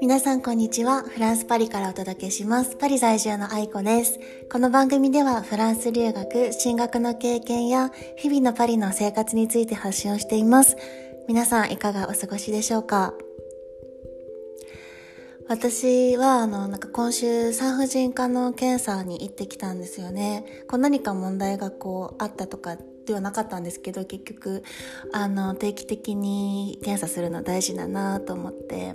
皆さんこんにちは。フランスパリからお届けします。パリ在住の愛子です。この番組ではフランス留学、進学の経験や日々のパリの生活について発信をしています。皆さんいかがお過ごしでしょうか？私は、あの、なんか今週産婦人科の検査に行ってきたんですよね。こう何か問題がこうあったとかではなかったんですけど結局あの定期的に検査するの大事だなと思って。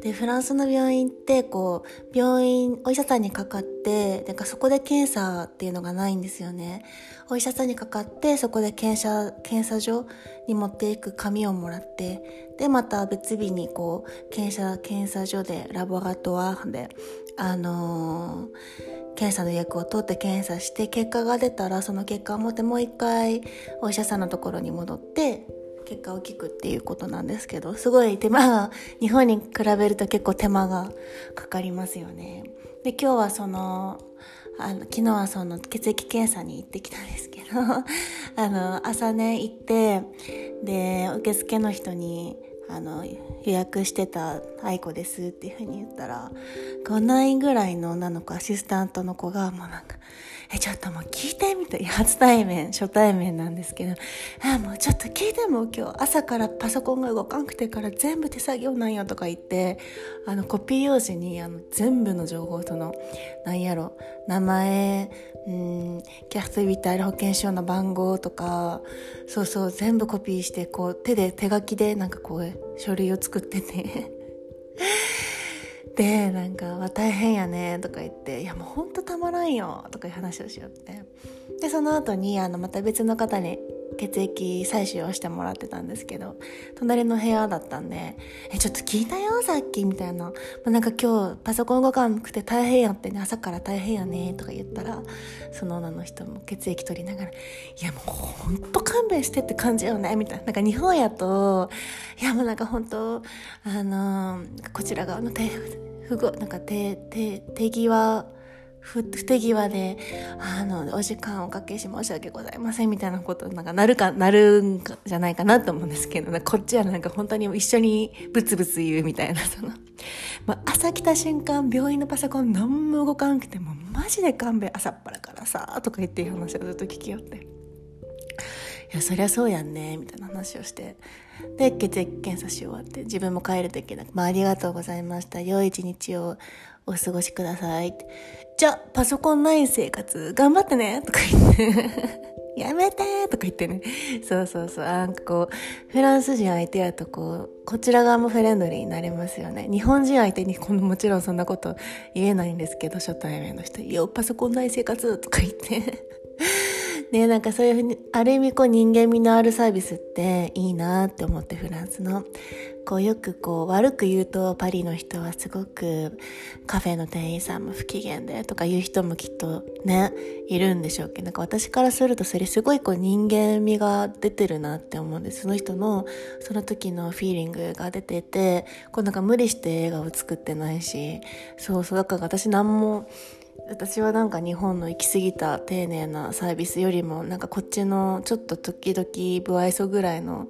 でフランスの病院ってこう病院お医者さんにかかってなんかそこで検査っていうのがないんですよね。お医者さんにかかってそこで検査検査所に持っていく紙をもらってでまた別日にこう検査検査所でラボラトワーであのー検査の予約を取って検査して結果が出たらその結果を持ってもう一回お医者さんのところに戻って結果を聞くっていうことなんですけどすごい手間が日本に比べると結構手間がかかりますよね。で今日はそのあの昨日はその血液検査に行ってきたんですけど あの朝ね行ってで受付の人にあの予約してた愛子ですっていうふうに言ったら5年ぐらいの女の子アシスタントの子がもうなんかえ、ちょっともう聞いてみたい。初対面、初対面なんですけど、あ、もうちょっと聞いても今日朝からパソコンが動かんくてから全部手作業なんよとか言って、あのコピー用紙にあの全部の情報その、なんやろ、名前、うん、キャストビタール保険証の番号とか、そうそう、全部コピーして、こう手で手書きでなんかこう書類を作っててでなんか「大変やね」とか言って「いやもうほんとたまらんよ」とかいう話をしよって。でその後にあのまた別の方に血液採取をしてもらってたんですけど隣の部屋だったんで「えちょっと聞いたよさっき」みたいな「なんか今日パソコン動かなくて大変やってね朝から大変やね」とか言ったらその女の人も血液取りながら「いやもうほんと勘弁してって感じよね」みたいな。なんか日本やといやもうなんか本当あのー、こちら側の手不なんか手手手際不手際で、あの、お時間おかけし申し訳ございませんみたいなこと、なんかなるか、なるんじゃないかなと思うんですけど、こっちはなんか本当に一緒にブツブツ言うみたいな、その、まあ、朝来た瞬間、病院のパソコン何も動かんくても、マジで勘弁朝っぱらからさ、とか言っていう話をずっと聞きよって。いや、そりゃそうやんね、みたいな話をして。で、血液検査し終わって、自分も帰るときなく、まあ、ありがとうございました。良い一日をお過ごしください。じゃ、パソコンない生活、頑張ってねとか言って やめてとか言ってね。そうそうそう。なんかこう、フランス人相手やとこう、こちら側もフレンドリーになれますよね。日本人相手にこのもちろんそんなこと言えないんですけど、初対面の人、よ、パソコンない生活とか言ってねなんかそういうふうに、ある意味こう人間味のあるサービスっていいなって思ってフランスの。こうよくこう悪く言うとパリの人はすごくカフェの店員さんも不機嫌でとか言う人もきっとね、いるんでしょうけど、なんか私からするとそれすごいこう人間味が出てるなって思うんです。その人のその時のフィーリングが出てて、こうなんか無理して映画を作ってないし、そうそう、だから私何も私はなんか日本の行き過ぎた丁寧なサービスよりもなんかこっちのちょっと時々不愛想ぐらいの、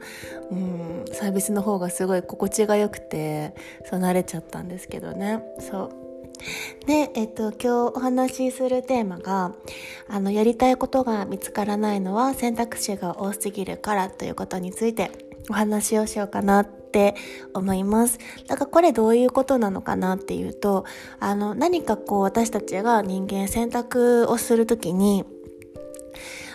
うん、サービスの方がすごい心地が良くてそう慣れちゃったんですけどね。そう。で、えっと、今日お話しするテーマが、あの、やりたいことが見つからないのは選択肢が多すぎるからということについてお話をしようかなって思います。だからこれどういうことなのかなっていうと、あの、何かこう私たちが人間選択をするときに、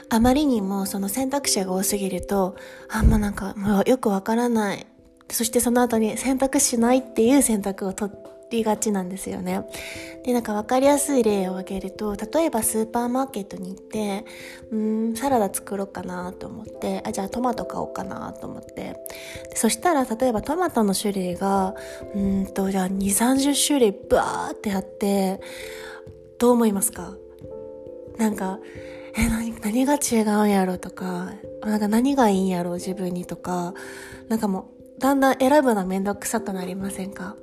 あまりにもその選択肢が多すぎると、あ、んまなんかもうよくわからない。そしてその後に選択しないっていう選択を取りがちなんですよね。で、なんか分かりやすい例を挙げると、例えばスーパーマーケットに行って、うん、サラダ作ろうかなと思って、あ、じゃあトマト買おうかなと思って。そしたら、例えばトマトの種類が、うんと、じゃあ2、30種類バーってあって、どう思いますか？なんか、え、何、何が違うんやろとか、なんか何がいいんやろ自分にとか、なんかもう、だんだん選ぶのめんどくさくなりませんか？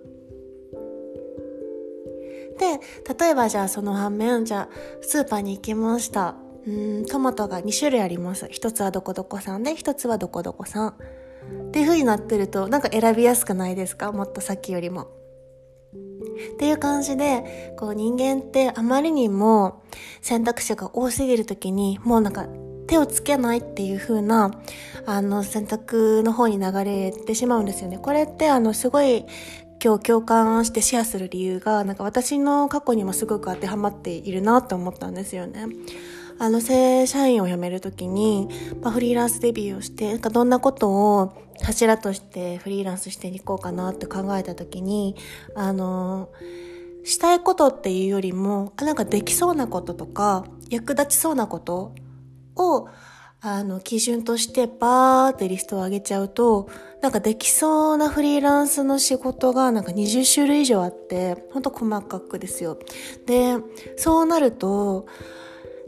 で、例えばじゃあその反面、じゃあスーパーに行きました。うんトマトが2種類あります一つはどこどこさんで一つはどこどこさんっていう風になってるとなんか選びやすくないですか？もっとさっきよりも。っていう感じでこう人間ってあまりにも選択肢が多すぎる時にもうなんか手をつけないっていう風なあの選択の方に流れてしまうんですよね。これってあのすごい今日共感してシェアする理由がなんか私の過去にもすごく当てはまっているなと思ったんですよね。あの正社員を辞めるときに、まあ、フリーランスデビューをして、なんかどんなことを柱としてフリーランスしていこうかなって考えたときに、あの、したいことっていうよりも、あなんかできそうなこととか、役立ちそうなことを、あの、基準としてバーってリストを上げちゃうと、なんかできそうなフリーランスの仕事がなんか20種類以上あって、ほんと細かくですよ。で、そうなると、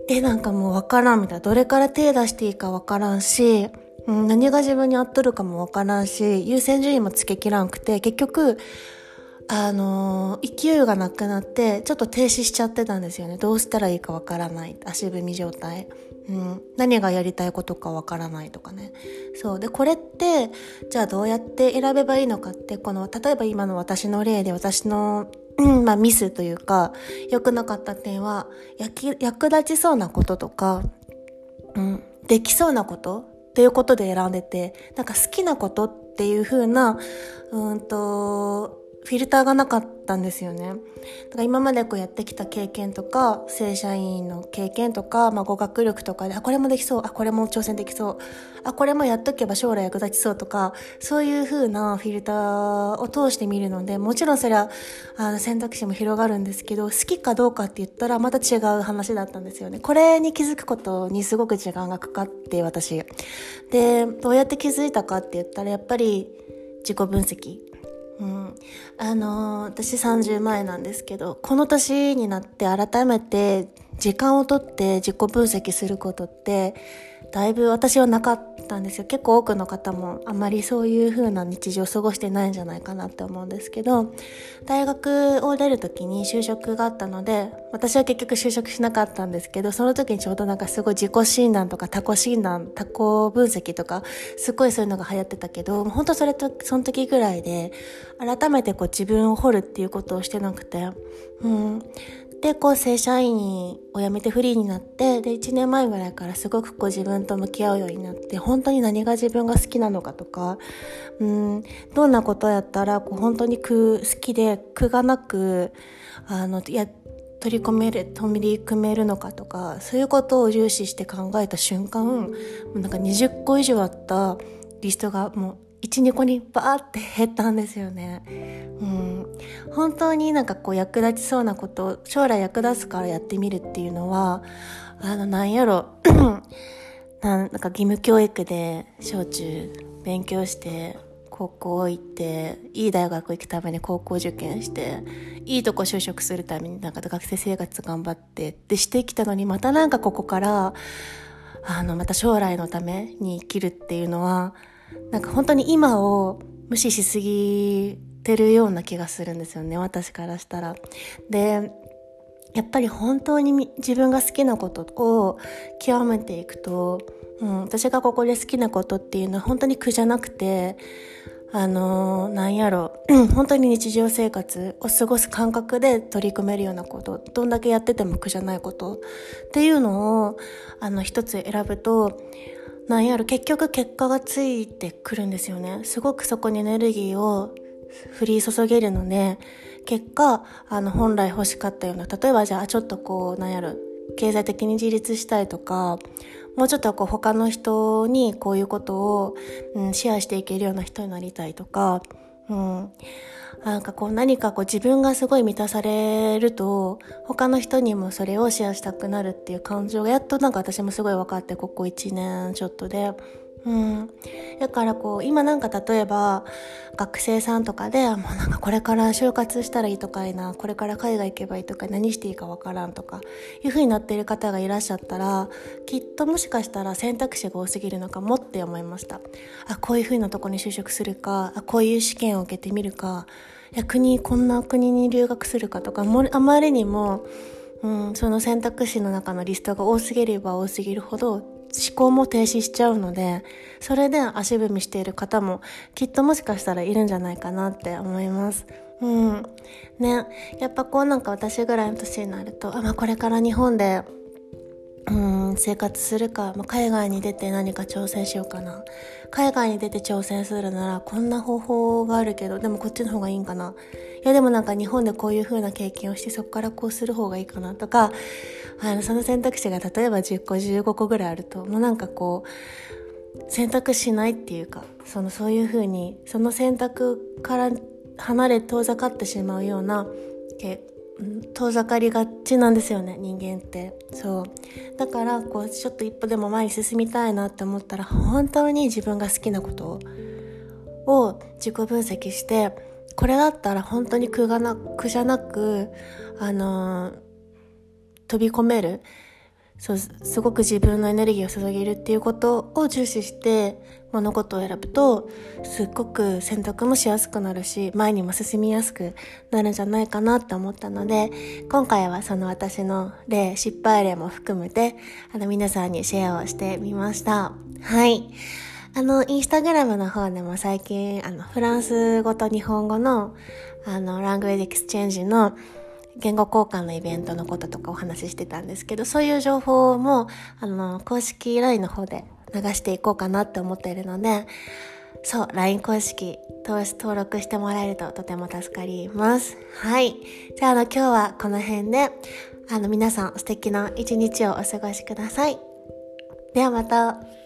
え、なんかもうわからんみたいな。どれから手出していいかわからんし、何が自分に合っとるかもわからんし、優先順位もつけきらんくて、結局、あのー、勢いがなくなって、ちょっと停止しちゃってたんですよね。どうしたらいいかわからない。足踏み状態。うん、何がやりたいことかわからないとかね。そう。で、これって、じゃあどうやって選べばいいのかって、この、例えば今の私の例で私のうん、まあミスというか、良くなかった点は、役立ちそうなこととか、うん、できそうなことっていうことで選んでて、なんか好きなことっていう風な、うんと、フィルターがなかったんですよね。だから今までこうやってきた経験とか、正社員の経験とか、まあ語学力とかで、あ、これもできそう、あ、これも挑戦できそう、あ、これもやっとけば将来役立ちそうとか、そういう風なフィルターを通してみるので、もちろんそれは、あの選択肢も広がるんですけど、好きかどうかって言ったらまた違う話だったんですよね。これに気づくことにすごく時間がかかって、私。で、どうやって気づいたかって言ったら、やっぱり自己分析。うん、あのー、私30前なんですけどこの年になって改めて時間をとって自己分析することってだいぶ私はなかったんですよ。結構多くの方もあまりそういう風な日常を過ごしてないんじゃないかなって思うんですけど大学を出る時に就職があったので私は結局就職しなかったんですけどその時にちょうどなんかすごい自己診断とか他己診断他己分析とかすごいそういうのが流行ってたけど本当それとその時ぐらいで改めてこう自分を掘るっていうことをしてなくてうん。で、こう正社員を辞めてフリーになって、で、1年前ぐらいからすごくこう自分と向き合うようになって、本当に何が自分が好きなのかとか、うん、どんなことやったら、こう本当に苦、好きで苦がなく、あの、や、取り込める、取り組めるのかとか、そういうことを重視して考えた瞬間、なんか20個以上あったリストがもう12個にバーって減ったんですよね。うん、本当になんかこう役立ちそうなこと将来役立つからやってみるっていうのはあのなんやろ なんか義務教育で小中勉強して高校行っていい大学行くために高校受験していいとこ就職するためになんか学生生活頑張ってってしてきたのにまたなんかここからあのまた将来のために生きるっていうのはなんか本当に今を無視しすぎてるような気がするんですよね、私からしたら。で、やっぱり本当に自分が好きなことを極めていくと、うん、私がここで好きなことっていうのは本当に苦じゃなくて、あのー、なんやろ、本当に日常生活を過ごす感覚で取り組めるようなこと、どんだけやってても苦じゃないことっていうのを、あの、一つ選ぶと、なんやろ結局結果がついてくるんですよね。すごくそこにエネルギーを振り注げるので結果あの本来欲しかったような例えばじゃあちょっとこうなんやろ経済的に自立したいとかもうちょっとこう他の人にこういうことを、うん、シェアしていけるような人になりたいとか、うん、なんかこう何かこう自分がすごい満たされると他の人にもそれをシェアしたくなるっていう感情がやっとなんか私もすごい分かってここ1年ちょっとで。うん。だからこう、今なんか例えば、学生さんとかで、もうなんかこれから就活したらいいとかいな、これから海外行けばいいとか、何していいかわからんとか、いう風になっている方がいらっしゃったら、きっともしかしたら選択肢が多すぎるのかもって思いました。あ、こういう風なとこに就職するか、あ、こういう試験を受けてみるか、いや、国、こんな国に留学するかとか、もあまりにも、うん、その選択肢の中のリストが多すぎれば多すぎるほど思考も停止しちゃうので、それで足踏みしている方もきっともしかしたらいるんじゃないかなって思います。うん。ね。やっぱこうなんか私ぐらいの年になると、あ、まあこれから日本でうん生活するか、まあ、海外に出て何か挑戦しようかな海外に出て挑戦するならこんな方法があるけどでもこっちの方がいいんかないやでもなんか日本でこういう風な経験をしてそこからこうする方がいいかなとかあのその選択肢が例えば10個15個ぐらいあるともうなんかこう選択しないっていうかそのそういう風にその選択から離れ遠ざかってしまうような遠ざかりがちなんですよね人間って。そう。だからこうちょっと一歩でも前に進みたいなって思ったら本当に自分が好きなことを自己分析してこれだったら本当に苦がな苦じゃなくあのー、飛び込める。そうすごく自分のエネルギーを注げるっていうことを重視して物事を選ぶとすっごく選択もしやすくなるし前にも進みやすくなるんじゃないかなって思ったので今回はその私の例失敗例も含めてあの皆さんにシェアをしてみました。はい。あのインスタグラムの方でも最近あのフランス語と日本語のあの language exchange の言語交換のイベントのこととかお話ししてたんですけど、そういう情報も、あの、公式 LINE の方で流していこうかなって思っているので、そう、LINE 公式登録してもらえるととても助かります。はい。じゃあ、あの、今日はこの辺で、あの、皆さん素敵な一日をお過ごしください。ではまた。